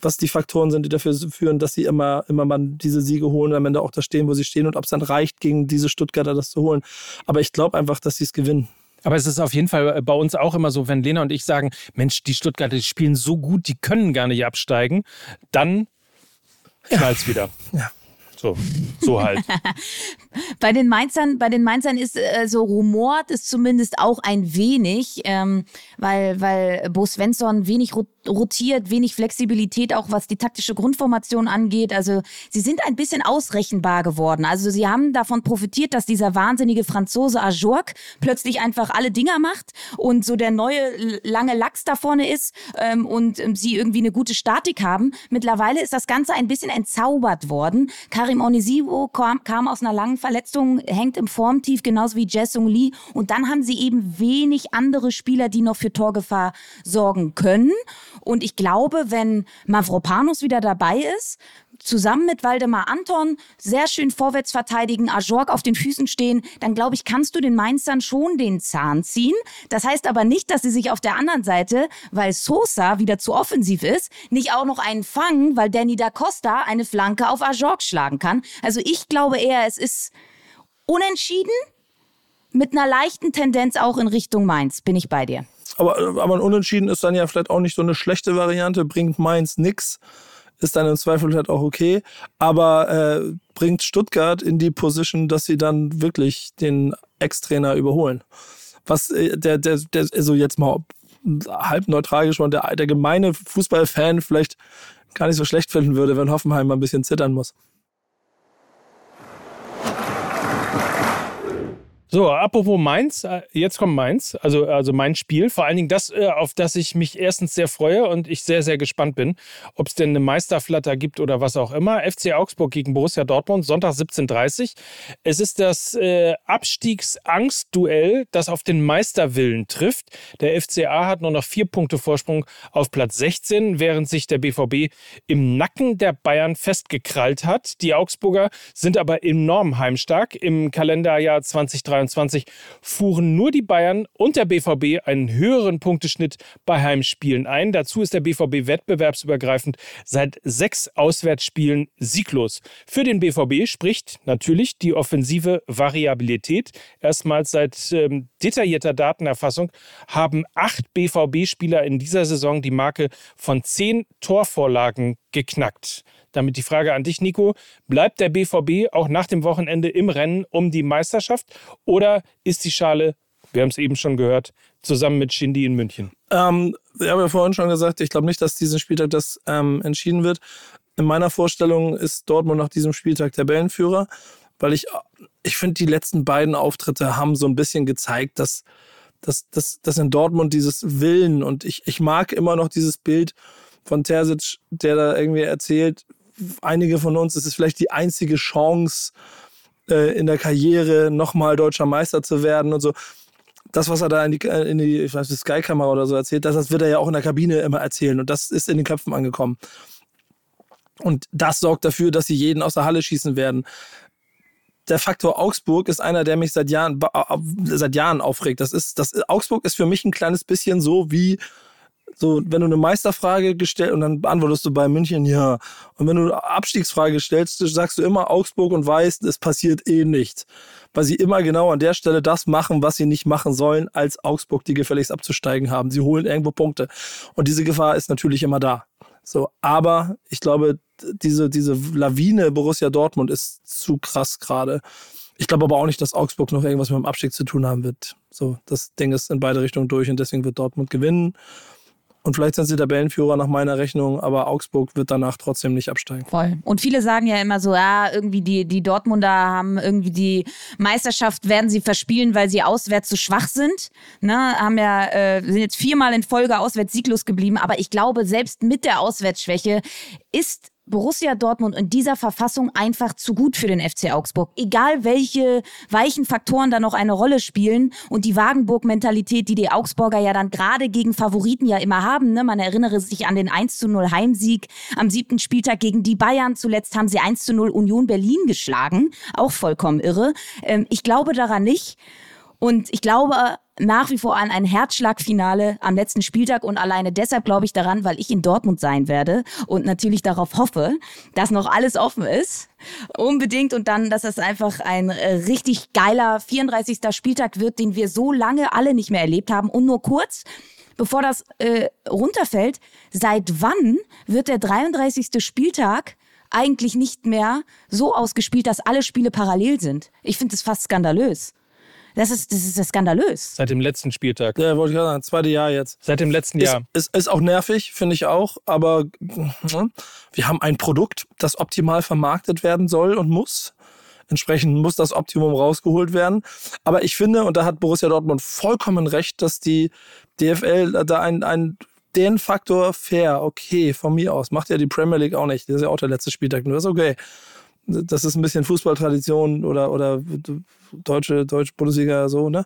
was die Faktoren sind, die dafür führen, dass sie immer, immer mal diese Siege holen und am Ende auch da stehen, wo sie stehen und ob es dann reicht, gegen diese Stuttgarter das zu holen. Aber ich glaube einfach, dass sie es gewinnen. Aber es ist auf jeden Fall äh, bei uns auch immer so, wenn Lena und ich sagen, Mensch, die Stuttgarter die spielen so gut, die können gar nicht absteigen, dann knallt es ja. wieder. Ja. So, so halt. bei den Mainzern, bei den Mainzern ist äh, so rumort es zumindest auch ein wenig, ähm, weil, weil Bo Svensson wenig rotiert, wenig Flexibilität, auch was die taktische Grundformation angeht. Also sie sind ein bisschen ausrechenbar geworden. Also sie haben davon profitiert, dass dieser wahnsinnige Franzose Ajork plötzlich einfach alle Dinger macht und so der neue lange Lachs da vorne ist ähm, und ähm, sie irgendwie eine gute Statik haben. Mittlerweile ist das Ganze ein bisschen entzaubert worden. Karim Onisivo kam, kam aus einer langen Verletzung, hängt im Formtief, genauso wie Jessung Lee. Und dann haben sie eben wenig andere Spieler, die noch für Torgefahr sorgen können. Und ich glaube, wenn Mavropanos wieder dabei ist, zusammen mit Waldemar Anton sehr schön vorwärts verteidigen, Ajorg auf den Füßen stehen, dann glaube ich, kannst du den Mainzern schon den Zahn ziehen. Das heißt aber nicht, dass sie sich auf der anderen Seite, weil Sosa wieder zu offensiv ist, nicht auch noch einen fangen, weil Danny da Costa eine Flanke auf Ajorg schlagen kann. Also ich glaube eher, es ist unentschieden mit einer leichten Tendenz auch in Richtung Mainz. Bin ich bei dir. Aber, aber ein Unentschieden ist dann ja vielleicht auch nicht so eine schlechte Variante, bringt Mainz nichts ist dann im Zweifel halt auch okay, aber äh, bringt Stuttgart in die Position, dass sie dann wirklich den Ex-Trainer überholen. Was äh, der, der, der, also jetzt mal halb neutral gesprochen, der, der gemeine Fußballfan vielleicht gar nicht so schlecht finden würde, wenn Hoffenheim mal ein bisschen zittern muss. So, apropos Mainz, äh, jetzt kommt Mainz, also, also mein Spiel. Vor allen Dingen das, äh, auf das ich mich erstens sehr freue und ich sehr, sehr gespannt bin, ob es denn eine Meisterflatter gibt oder was auch immer. FC Augsburg gegen Borussia Dortmund, Sonntag 17.30 Uhr. Es ist das äh, Abstiegsangstduell, das auf den Meisterwillen trifft. Der FCA hat nur noch vier Punkte Vorsprung auf Platz 16, während sich der BVB im Nacken der Bayern festgekrallt hat. Die Augsburger sind aber enorm heimstark. Im Kalenderjahr 2023 2023 fuhren nur die Bayern und der BVB einen höheren Punkteschnitt bei Heimspielen ein. Dazu ist der BVB wettbewerbsübergreifend seit sechs Auswärtsspielen sieglos. Für den BVB spricht natürlich die offensive Variabilität. Erstmals seit ähm, detaillierter Datenerfassung haben acht BVB-Spieler in dieser Saison die Marke von zehn Torvorlagen geknackt. Damit die Frage an dich, Nico. Bleibt der BVB auch nach dem Wochenende im Rennen um die Meisterschaft oder ist die Schale, wir haben es eben schon gehört, zusammen mit Shindy in München? Ähm, ich habe ja vorhin schon gesagt, ich glaube nicht, dass diesen Spieltag das ähm, entschieden wird. In meiner Vorstellung ist Dortmund nach diesem Spieltag Tabellenführer, weil ich, ich finde, die letzten beiden Auftritte haben so ein bisschen gezeigt, dass, dass, dass, dass in Dortmund dieses Willen und ich, ich mag immer noch dieses Bild von Terzic, der da irgendwie erzählt, einige von uns ist es vielleicht die einzige Chance äh, in der Karriere, nochmal deutscher Meister zu werden und so. Das, was er da in die, äh, in die ich weiß, die Sky-Kamera oder so erzählt, das, das wird er ja auch in der Kabine immer erzählen und das ist in den Köpfen angekommen. Und das sorgt dafür, dass sie jeden aus der Halle schießen werden. Der Faktor Augsburg ist einer, der mich seit Jahren, seit Jahren aufregt. Das ist, das, Augsburg ist für mich ein kleines bisschen so wie so, wenn du eine Meisterfrage gestellt und dann beantwortest du bei München ja. Und wenn du eine Abstiegsfrage stellst, sagst du immer Augsburg und weißt, es passiert eh nichts. Weil sie immer genau an der Stelle das machen, was sie nicht machen sollen, als Augsburg, die gefälligst abzusteigen haben. Sie holen irgendwo Punkte. Und diese Gefahr ist natürlich immer da. So, aber ich glaube, diese, diese Lawine Borussia Dortmund ist zu krass gerade. Ich glaube aber auch nicht, dass Augsburg noch irgendwas mit dem Abstieg zu tun haben wird. So, das Ding ist in beide Richtungen durch und deswegen wird Dortmund gewinnen. Und vielleicht sind sie Tabellenführer nach meiner Rechnung, aber Augsburg wird danach trotzdem nicht absteigen. Voll. Und viele sagen ja immer so, ja, irgendwie die, die Dortmunder haben irgendwie die Meisterschaft, werden sie verspielen, weil sie auswärts zu so schwach sind. Ne? Haben ja, äh, sind jetzt viermal in Folge auswärts sieglos geblieben. Aber ich glaube, selbst mit der Auswärtsschwäche ist Borussia Dortmund in dieser Verfassung einfach zu gut für den FC Augsburg. Egal welche weichen Faktoren da noch eine Rolle spielen und die Wagenburg-Mentalität, die die Augsburger ja dann gerade gegen Favoriten ja immer haben. Ne? Man erinnere sich an den 1 zu 0 Heimsieg am siebten Spieltag gegen die Bayern. Zuletzt haben sie 1 zu 0 Union Berlin geschlagen. Auch vollkommen irre. Ähm, ich glaube daran nicht. Und ich glaube nach wie vor an ein Herzschlagfinale am letzten Spieltag und alleine deshalb glaube ich daran, weil ich in Dortmund sein werde und natürlich darauf hoffe, dass noch alles offen ist. Unbedingt und dann, dass das einfach ein äh, richtig geiler 34. Spieltag wird, den wir so lange alle nicht mehr erlebt haben und nur kurz bevor das äh, runterfällt, seit wann wird der 33. Spieltag eigentlich nicht mehr so ausgespielt, dass alle Spiele parallel sind? Ich finde das fast skandalös. Das ist, das ist skandalös. Seit dem letzten Spieltag. Ja, wollte ich gerade sagen, zweite Jahr jetzt. Seit dem letzten Jahr. Ist, ist, ist auch nervig, finde ich auch, aber hm, wir haben ein Produkt, das optimal vermarktet werden soll und muss. Entsprechend muss das Optimum rausgeholt werden. Aber ich finde, und da hat Borussia Dortmund vollkommen recht, dass die DFL da ein, ein den Faktor fair, okay, von mir aus. Macht ja die Premier League auch nicht. Das ist ja auch der letzte Spieltag, nur ist okay das ist ein bisschen Fußballtradition oder, oder deutsche, deutsche Bundesliga so, ne?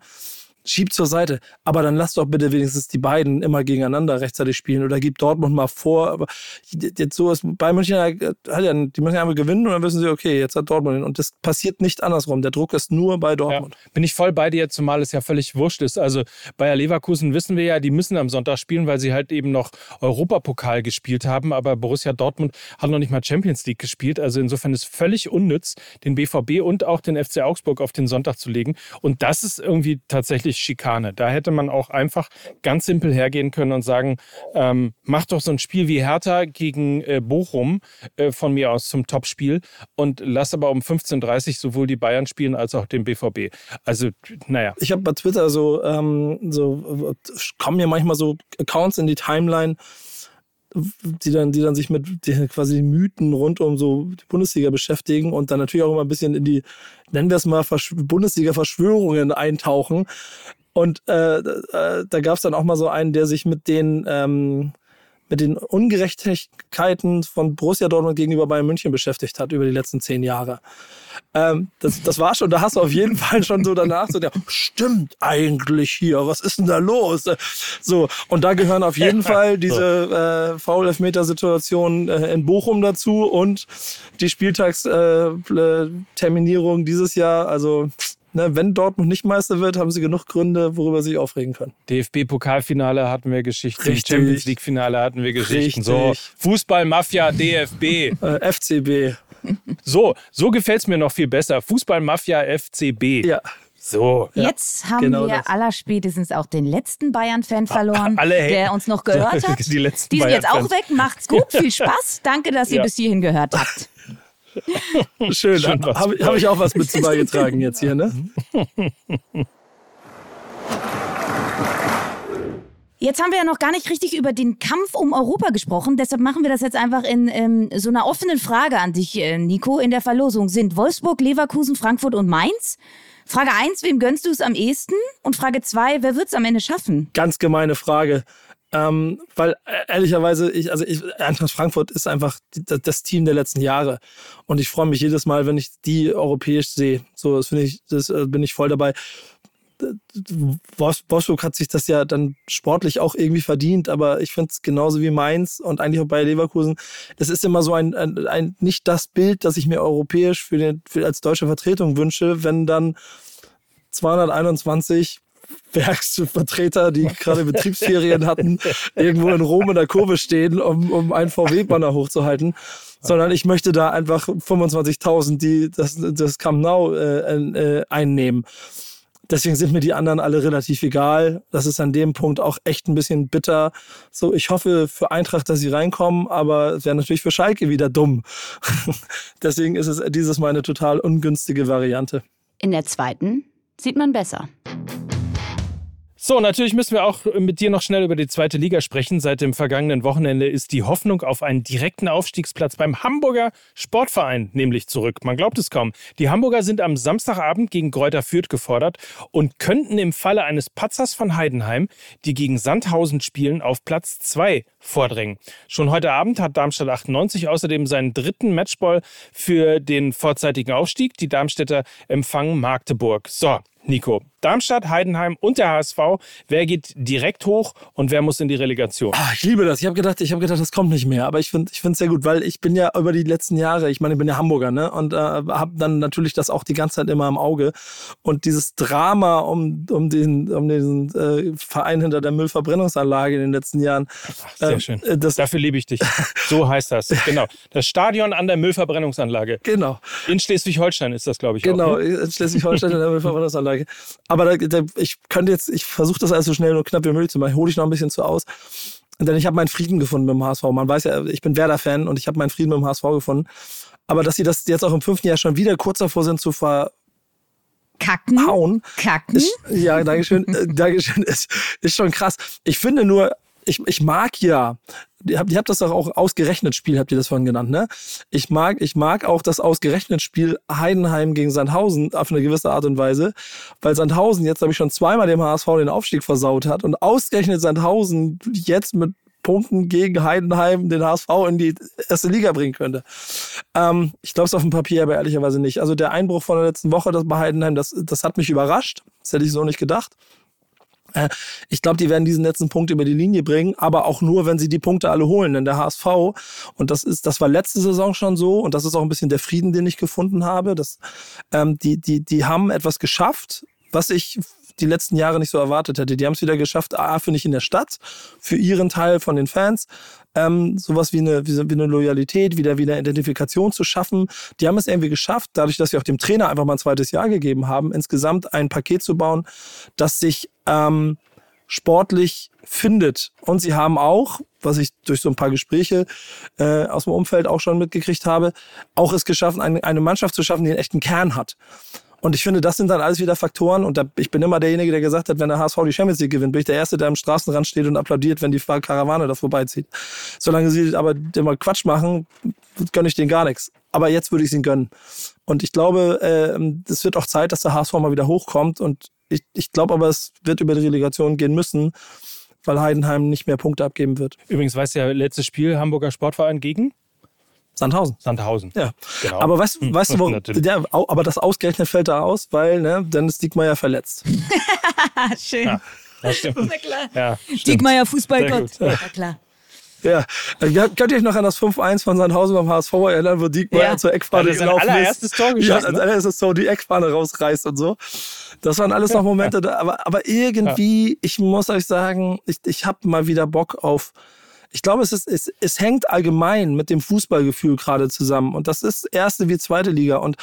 Schiebt zur Seite. Aber dann lass doch bitte wenigstens die beiden immer gegeneinander rechtzeitig spielen oder gib Dortmund mal vor. Aber jetzt so ist bei München die müssen ja einmal gewinnen und dann wissen sie, okay, jetzt hat Dortmund ihn. Und das passiert nicht andersrum. Der Druck ist nur bei Dortmund. Ja, bin ich voll bei dir, zumal es ja völlig wurscht ist. Also Bayer Leverkusen wissen wir ja, die müssen am Sonntag spielen, weil sie halt eben noch Europapokal gespielt haben. Aber Borussia Dortmund hat noch nicht mal Champions League gespielt. Also insofern ist völlig unnütz, den BVB und auch den FC Augsburg auf den Sonntag zu legen. Und das ist irgendwie tatsächlich wirklich Schikane. Da hätte man auch einfach ganz simpel hergehen können und sagen, ähm, mach doch so ein Spiel wie Hertha gegen äh, Bochum äh, von mir aus zum Topspiel und lass aber um 15.30 Uhr sowohl die Bayern spielen als auch den BVB. Also, naja. Ich habe bei Twitter so, ähm, so kommen ja manchmal so Accounts in die Timeline, die dann, die dann sich mit den quasi Mythen rund um so die Bundesliga beschäftigen und dann natürlich auch immer ein bisschen in die, nennen wir es mal, Bundesliga-Verschwörungen eintauchen. Und äh, äh, da gab es dann auch mal so einen, der sich mit den ähm, mit den Ungerechtigkeiten von Borussia Dortmund gegenüber Bayern München beschäftigt hat über die letzten zehn Jahre. Ähm, das, das war schon, da hast du auf jeden Fall schon so danach so, der, stimmt eigentlich hier, was ist denn da los? So, und da gehören auf jeden Fall diese äh, Foul-Elfmeter-Situation äh, in Bochum dazu und die Spieltagsterminierung äh, dieses Jahr, also Ne, wenn Dortmund nicht Meister wird, haben sie genug Gründe, worüber sie sich aufregen können. DFB-Pokalfinale hatten wir Geschichten, Richtig. Champions League-Finale hatten wir Geschichten. Richtig. So, Fußball-Mafia, DFB. äh, FCB. So, so gefällt es mir noch viel besser. Fußball-Mafia, FCB. Ja. So. Jetzt haben genau wir das. allerspätestens auch den letzten Bayern-Fan verloren, der uns noch gehört hat. Die, letzten Die sind jetzt auch weg. Macht's gut, viel Spaß. Danke, dass ihr ja. bis hierhin gehört habt. Schön, Schön habe hab ich auch was mit zu beigetragen jetzt hier, ne? Jetzt haben wir ja noch gar nicht richtig über den Kampf um Europa gesprochen. Deshalb machen wir das jetzt einfach in ähm, so einer offenen Frage an dich, äh, Nico, in der Verlosung. Sind Wolfsburg, Leverkusen, Frankfurt und Mainz? Frage 1, wem gönnst du es am ehesten? Und Frage 2, wer wird es am Ende schaffen? Ganz gemeine Frage. Ähm, weil äh, ehrlicherweise, ich, also ich, Eintracht Frankfurt ist einfach die, das Team der letzten Jahre. Und ich freue mich jedes Mal, wenn ich die europäisch sehe. So, das finde ich, das äh, bin ich voll dabei. Wolfsburg hat sich das ja dann sportlich auch irgendwie verdient, aber ich finde es genauso wie Mainz und eigentlich auch bei Leverkusen. Es ist immer so ein, ein, ein, nicht das Bild, das ich mir europäisch für den, für als deutsche Vertretung wünsche, wenn dann 221 Werksvertreter, die gerade Betriebsferien hatten, irgendwo in Rom in der Kurve stehen, um, um einen VW-Banner hochzuhalten. Sondern ich möchte da einfach 25.000, die das, das Camp Nou äh, äh, einnehmen. Deswegen sind mir die anderen alle relativ egal. Das ist an dem Punkt auch echt ein bisschen bitter. So, ich hoffe für Eintracht, dass sie reinkommen, aber es wäre natürlich für Schalke wieder dumm. Deswegen ist es dieses Mal eine total ungünstige Variante. In der zweiten sieht man besser. So, natürlich müssen wir auch mit dir noch schnell über die zweite Liga sprechen. Seit dem vergangenen Wochenende ist die Hoffnung auf einen direkten Aufstiegsplatz beim Hamburger Sportverein nämlich zurück. Man glaubt es kaum. Die Hamburger sind am Samstagabend gegen Kräuter Fürth gefordert und könnten im Falle eines Patzers von Heidenheim, die gegen Sandhausen spielen, auf Platz 2 vordringen. Schon heute Abend hat Darmstadt 98 außerdem seinen dritten Matchball für den vorzeitigen Aufstieg. Die Darmstädter empfangen Magdeburg. So, Nico, Darmstadt, Heidenheim und der HSV. Wer geht direkt hoch und wer muss in die Relegation? Ah, ich liebe das. Ich habe gedacht, ich habe gedacht, das kommt nicht mehr. Aber ich finde, ich finde es sehr gut, weil ich bin ja über die letzten Jahre, ich meine, ich bin ja Hamburger, ne, und äh, habe dann natürlich das auch die ganze Zeit immer im Auge. Und dieses Drama um um den um diesen äh, Verein hinter der Müllverbrennungsanlage in den letzten Jahren. Ach, sehr äh, schön. Das, Dafür liebe ich dich. So heißt das. Genau. Das Stadion an der Müllverbrennungsanlage. Genau. In Schleswig-Holstein ist das, glaube ich. Genau, auch, ne? in Schleswig-Holstein an der Müllverbrennungsanlage. Aber da, da, ich könnte jetzt, ich versuche das alles so schnell und knapp wie möglich zu machen. Hole ich noch ein bisschen zu aus. Denn ich habe meinen Frieden gefunden mit dem HSV. Man weiß ja, ich bin Werder-Fan und ich habe meinen Frieden mit dem HSV gefunden. Aber dass sie das jetzt auch im fünften Jahr schon wieder kurz davor sind zu ver Kacken. Hauen. Kacken. Ist, ja, Dankeschön. äh, Dankeschön. Ist, ist schon krass. Ich finde nur, ich, ich mag ja, ihr habt, ihr habt das doch auch ausgerechnet Spiel, habt ihr das vorhin genannt, ne? Ich mag, ich mag auch das ausgerechnet Spiel Heidenheim gegen Sandhausen auf eine gewisse Art und Weise, weil Sandhausen jetzt, habe ich schon zweimal dem HSV den Aufstieg versaut hat und ausgerechnet Sandhausen jetzt mit Punkten gegen Heidenheim den HSV in die erste Liga bringen könnte. Ähm, ich glaube es auf dem Papier aber ehrlicherweise nicht. Also der Einbruch von der letzten Woche das bei Heidenheim, das, das hat mich überrascht. Das hätte ich so nicht gedacht. Äh, ich glaube, die werden diesen letzten Punkt über die Linie bringen, aber auch nur, wenn sie die Punkte alle holen. Denn der HSV, und das ist, das war letzte Saison schon so, und das ist auch ein bisschen der Frieden, den ich gefunden habe, dass, ähm, die, die, die haben etwas geschafft, was ich die letzten Jahre nicht so erwartet hätte. Die haben es wieder geschafft, A, finde ich, in der Stadt, für ihren Teil von den Fans, ähm, sowas wie eine, wie, wie eine Loyalität, wieder wieder Identifikation zu schaffen. Die haben es irgendwie geschafft, dadurch, dass sie auch dem Trainer einfach mal ein zweites Jahr gegeben haben, insgesamt ein Paket zu bauen, das sich ähm, sportlich findet. Und sie haben auch, was ich durch so ein paar Gespräche äh, aus dem Umfeld auch schon mitgekriegt habe, auch es geschafft, eine, eine Mannschaft zu schaffen, die einen echten Kern hat. Und ich finde, das sind dann alles wieder Faktoren. Und da, ich bin immer derjenige, der gesagt hat, wenn der HSV die Champions League gewinnt, bin ich der Erste, der am Straßenrand steht und applaudiert, wenn die Karawane da vorbeizieht. Solange sie aber immer Quatsch machen, gönne ich denen gar nichts. Aber jetzt würde ich ihnen gönnen. Und ich glaube, es äh, wird auch Zeit, dass der HSV mal wieder hochkommt. Und ich, ich glaube aber, es wird über die Relegation gehen müssen, weil Heidenheim nicht mehr Punkte abgeben wird. Übrigens, weißt du ja, letztes Spiel Hamburger Sportverein gegen? Sandhausen. Sandhausen. Ja. Genau. Aber weißt, hm, weißt du, wo, der, aber das ausgerechnet fällt da aus, weil ne, Dennis Diekmeyer verletzt. Schön. Ja, das stimmt. Na klar. Ja, Diekmeyer Fußballgott. Ja, klar. Ja, könnt ihr euch noch an das 5-1 von Sandhausen beim HSV erinnern, wo Diekmeyer ja. zur Eckfahne ja, gelaufen allererstes ist? Tor geschossen, ja, als ne? allererstes Tor die Eckfahne rausreißt und so. Das waren alles noch Momente, da, aber, aber irgendwie, ich muss euch sagen, ich, ich habe mal wieder Bock auf ich glaube, es, ist, es, es hängt allgemein mit dem Fußballgefühl gerade zusammen. Und das ist erste wie zweite Liga. Und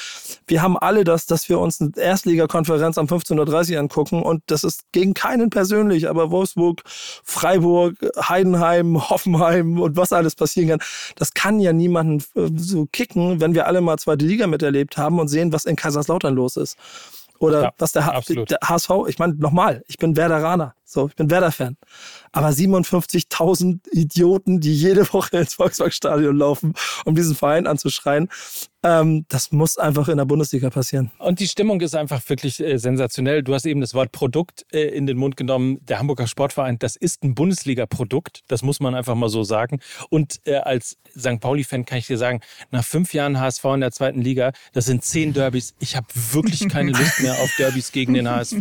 wir haben alle das, dass wir uns eine Erstligakonferenz am 15.30 Uhr angucken. Und das ist gegen keinen persönlich, aber Wolfsburg, Freiburg, Heidenheim, Hoffenheim und was alles passieren kann, das kann ja niemanden äh, so kicken, wenn wir alle mal zweite Liga miterlebt haben und sehen, was in Kaiserslautern los ist. Oder ja, was der, der, HSV, ich meine, nochmal, ich bin Werderaner, so, ich bin Werder-Fan. Aber 57.000 Idioten, die jede Woche ins Volkswagenstadion laufen, um diesen Verein anzuschreien, ähm, das muss einfach in der Bundesliga passieren. Und die Stimmung ist einfach wirklich äh, sensationell. Du hast eben das Wort Produkt äh, in den Mund genommen. Der Hamburger Sportverein, das ist ein Bundesliga-Produkt. Das muss man einfach mal so sagen. Und äh, als St. Pauli-Fan kann ich dir sagen, nach fünf Jahren HSV in der zweiten Liga, das sind zehn Derbys. Ich habe wirklich keine Lust mehr auf Derbys gegen den HSV.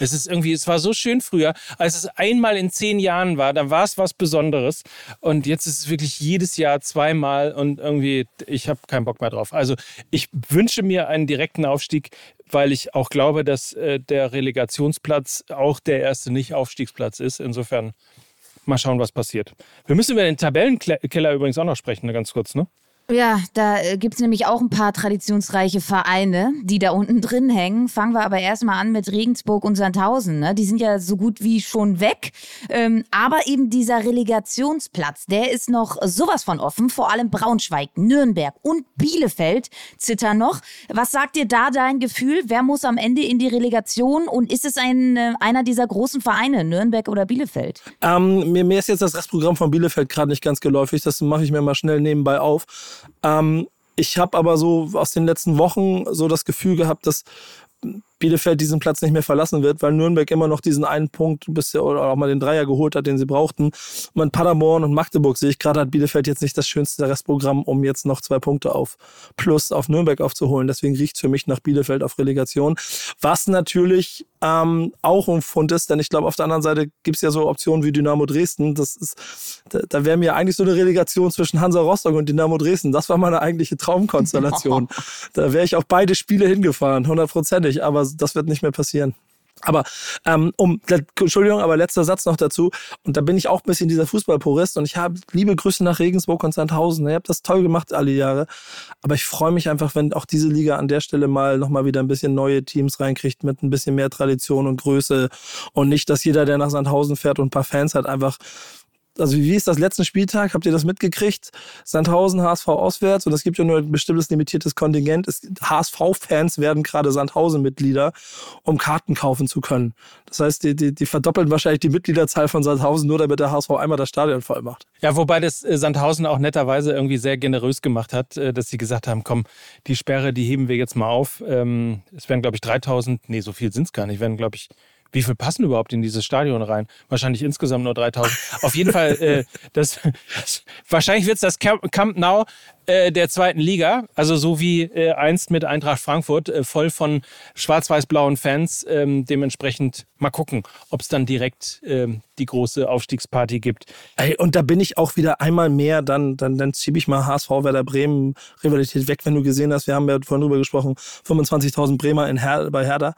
Es ist irgendwie, es war so schön früher, als es einmal in zehn Jahren war, da war es was Besonderes. Und jetzt ist es wirklich jedes Jahr zweimal und irgendwie, ich habe keinen Bock mehr drauf. Also ich wünsche mir einen direkten Aufstieg, weil ich auch glaube, dass äh, der Relegationsplatz auch der erste Nicht-Aufstiegsplatz ist. Insofern mal schauen, was passiert. Wir müssen über den Tabellenkeller übrigens auch noch sprechen, ganz kurz, ne? Ja, da äh, gibt es nämlich auch ein paar traditionsreiche Vereine, die da unten drin hängen. Fangen wir aber erstmal an mit Regensburg und Sandhausen. Ne? Die sind ja so gut wie schon weg. Ähm, aber eben dieser Relegationsplatz, der ist noch sowas von offen. Vor allem Braunschweig, Nürnberg und Bielefeld zittern noch. Was sagt dir da dein Gefühl? Wer muss am Ende in die Relegation? Und ist es ein, äh, einer dieser großen Vereine, Nürnberg oder Bielefeld? Ähm, mir, mir ist jetzt das Restprogramm von Bielefeld gerade nicht ganz geläufig. Das mache ich mir mal schnell nebenbei auf. Ähm, ich habe aber so aus den letzten Wochen so das Gefühl gehabt, dass Bielefeld diesen Platz nicht mehr verlassen wird, weil Nürnberg immer noch diesen einen Punkt bisher oder auch mal den Dreier geholt hat, den sie brauchten. Und in Paderborn und Magdeburg sehe ich gerade, hat Bielefeld jetzt nicht das schönste Restprogramm, um jetzt noch zwei Punkte auf Plus auf Nürnberg aufzuholen. Deswegen riecht es für mich nach Bielefeld auf Relegation. Was natürlich ähm, auch ein Fund ist, denn ich glaube, auf der anderen Seite gibt es ja so Optionen wie Dynamo Dresden. Das ist, da, da wäre mir eigentlich so eine Relegation zwischen Hansa Rostock und Dynamo Dresden. Das war meine eigentliche Traumkonstellation. da wäre ich auf beide Spiele hingefahren, hundertprozentig, aber das wird nicht mehr passieren. Aber ähm, um, Entschuldigung, aber letzter Satz noch dazu. Und da bin ich auch ein bisschen dieser Fußballpurist und ich habe liebe Grüße nach Regensburg und Sandhausen. Ihr habt das toll gemacht alle Jahre. Aber ich freue mich einfach, wenn auch diese Liga an der Stelle mal nochmal wieder ein bisschen neue Teams reinkriegt mit ein bisschen mehr Tradition und Größe und nicht, dass jeder, der nach Sandhausen fährt und ein paar Fans hat, einfach also wie ist das letzten Spieltag? Habt ihr das mitgekriegt? Sandhausen, HSV auswärts und es gibt ja nur ein bestimmtes limitiertes Kontingent. HSV-Fans werden gerade Sandhausen-Mitglieder, um Karten kaufen zu können. Das heißt, die, die, die, verdoppeln wahrscheinlich die Mitgliederzahl von Sandhausen, nur damit der HSV einmal das Stadion voll macht. Ja, wobei das äh, Sandhausen auch netterweise irgendwie sehr generös gemacht hat, äh, dass sie gesagt haben, komm, die Sperre, die heben wir jetzt mal auf. Ähm, es werden, glaube ich, 3000, nee, so viel sind es gar nicht, werden, glaube ich, wie viel passen überhaupt in dieses Stadion rein? Wahrscheinlich insgesamt nur 3000. Auf jeden Fall, äh, das, das, wahrscheinlich wird es das Camp Now äh, der zweiten Liga, also so wie äh, einst mit Eintracht Frankfurt, äh, voll von schwarz-weiß-blauen Fans. Ähm, dementsprechend mal gucken, ob es dann direkt ähm, die große Aufstiegsparty gibt. Ey, und da bin ich auch wieder einmal mehr, dann, dann, dann schiebe ich mal HSV Werder Bremen Rivalität weg, wenn du gesehen hast, wir haben ja vorhin drüber gesprochen, 25.000 Bremer in Her bei Herder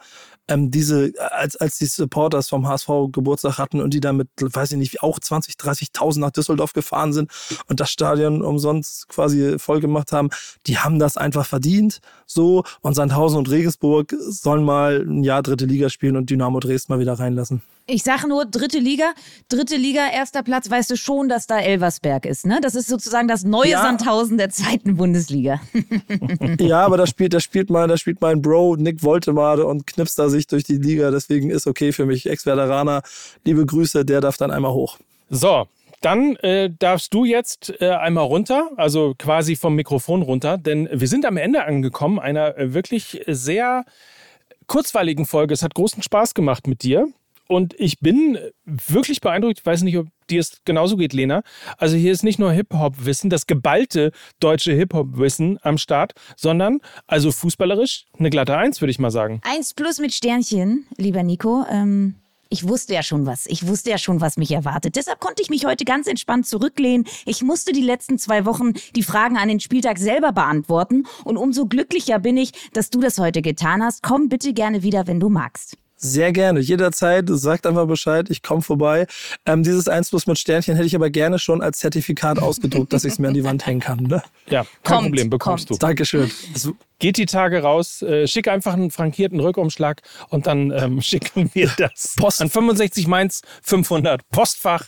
ähm, diese, als, als die Supporters vom HSV Geburtstag hatten und die damit, weiß ich nicht, auch 20, 30.000 nach Düsseldorf gefahren sind und das Stadion umsonst quasi voll gemacht haben, die haben das einfach verdient. So. Und Sandhausen und Regensburg sollen mal ein Jahr dritte Liga spielen und Dynamo Dresden mal wieder reinlassen. Ich sage nur dritte Liga, dritte Liga, erster Platz, weißt du schon, dass da Elversberg ist, ne? Das ist sozusagen das neue ja. Sandhausen der zweiten Bundesliga. ja, aber da spielt, da spielt mein, da spielt mein Bro Nick Woltemade und knipst da sich durch die Liga, deswegen ist okay für mich. Ex-Werderaner, liebe Grüße, der darf dann einmal hoch. So, dann äh, darfst du jetzt äh, einmal runter, also quasi vom Mikrofon runter, denn wir sind am Ende angekommen einer äh, wirklich sehr kurzweiligen Folge. Es hat großen Spaß gemacht mit dir. Und ich bin wirklich beeindruckt. Ich weiß nicht, ob dir es genauso geht, Lena. Also hier ist nicht nur Hip-Hop-Wissen, das geballte deutsche Hip-Hop-Wissen am Start, sondern also fußballerisch eine glatte Eins, würde ich mal sagen. Eins plus mit Sternchen, lieber Nico. Ähm, ich wusste ja schon was. Ich wusste ja schon, was mich erwartet. Deshalb konnte ich mich heute ganz entspannt zurücklehnen. Ich musste die letzten zwei Wochen die Fragen an den Spieltag selber beantworten. Und umso glücklicher bin ich, dass du das heute getan hast. Komm bitte gerne wieder, wenn du magst. Sehr gerne, jederzeit. Sagt einfach Bescheid, ich komme vorbei. Ähm, dieses 1 plus mit Sternchen hätte ich aber gerne schon als Zertifikat ausgedruckt, dass ich es mir an die Wand hängen kann. Ne? Ja, kein kommt, Problem, bekommst kommt. du. Dankeschön. Geht die Tage raus, äh, schick einfach einen frankierten Rückumschlag und dann ähm, schicken wir das Post. an 65 Mainz 500 Postfach.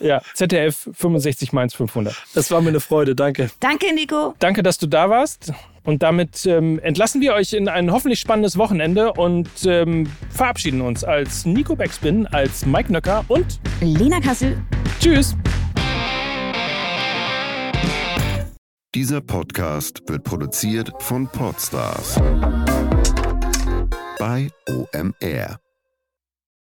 Ja, ZDF 65 Mainz 500. Das war mir eine Freude, danke. Danke, Nico. Danke, dass du da warst. Und damit ähm, entlassen wir euch in ein hoffentlich spannendes Wochenende und ähm, verabschieden uns als Nico Beckspin, als Mike Nöcker und Lena Kassel. Tschüss. Dieser Podcast wird produziert von Podstars bei OMR.